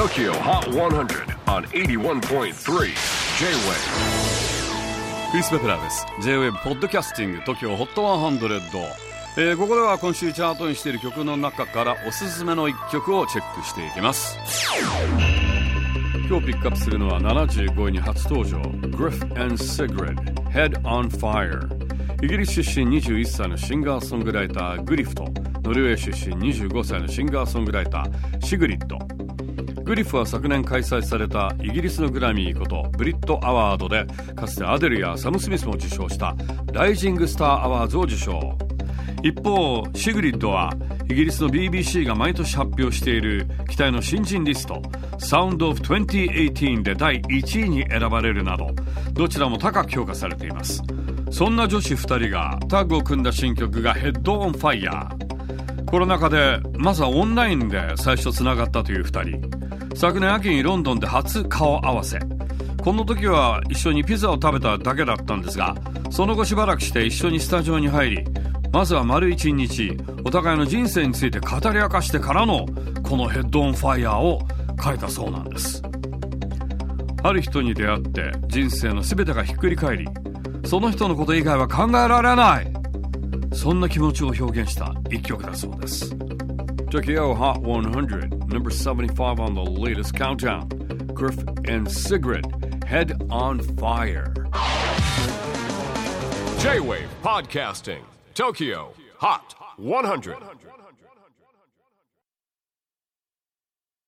TOKYO HOT 100 on 81.3 J-WAVE クリス・ベプラーです。J-WAVE ポッドキャスティング TOKYO HOT 100、えー、ここでは今週チャートにしている曲の中からおすすめの一曲をチェックしていきます。今日ピックアップするのは75位に初登場 Griff and Sigrid Head on Fire イギリス出身21歳のシンガーソングライターグリフとノルウェー出身25歳のシンガーソングライターシグリッドグリフは昨年開催されたイギリスのグラミーことブリットアワードでかつてアデルやサム・スミスも受賞したライジングスターアワードを受賞。一方シグリッドはイギリスの BBC が毎年発表している期待の新人リスト Sound of 2018で第1位に選ばれるなどどちらも高く評価されています。そんな女子2人がタッグを組んだ新曲がヘッドオンファイヤー。コロナ禍でまずはオンラインで最初つながったという2人。昨年秋にロンドンで初顔合わせ。この時は一緒にピザを食べただけだったんですがその後しばらくして一緒にスタジオに入りまずは丸一日お互いの人生について語り明かしてからのこのヘッドオンファイヤーを書いたそうなんです。ある人に出会って人生の全てがひっくり返りその人のこと以外は考えられない。そんな気持ちを表現した一曲だそうです。Tokyo Hot 100, number 75 on the latest countdown. Griff and Sigrid, Head on Fire. J-WAVE PODCASTING TOKYO HOT 100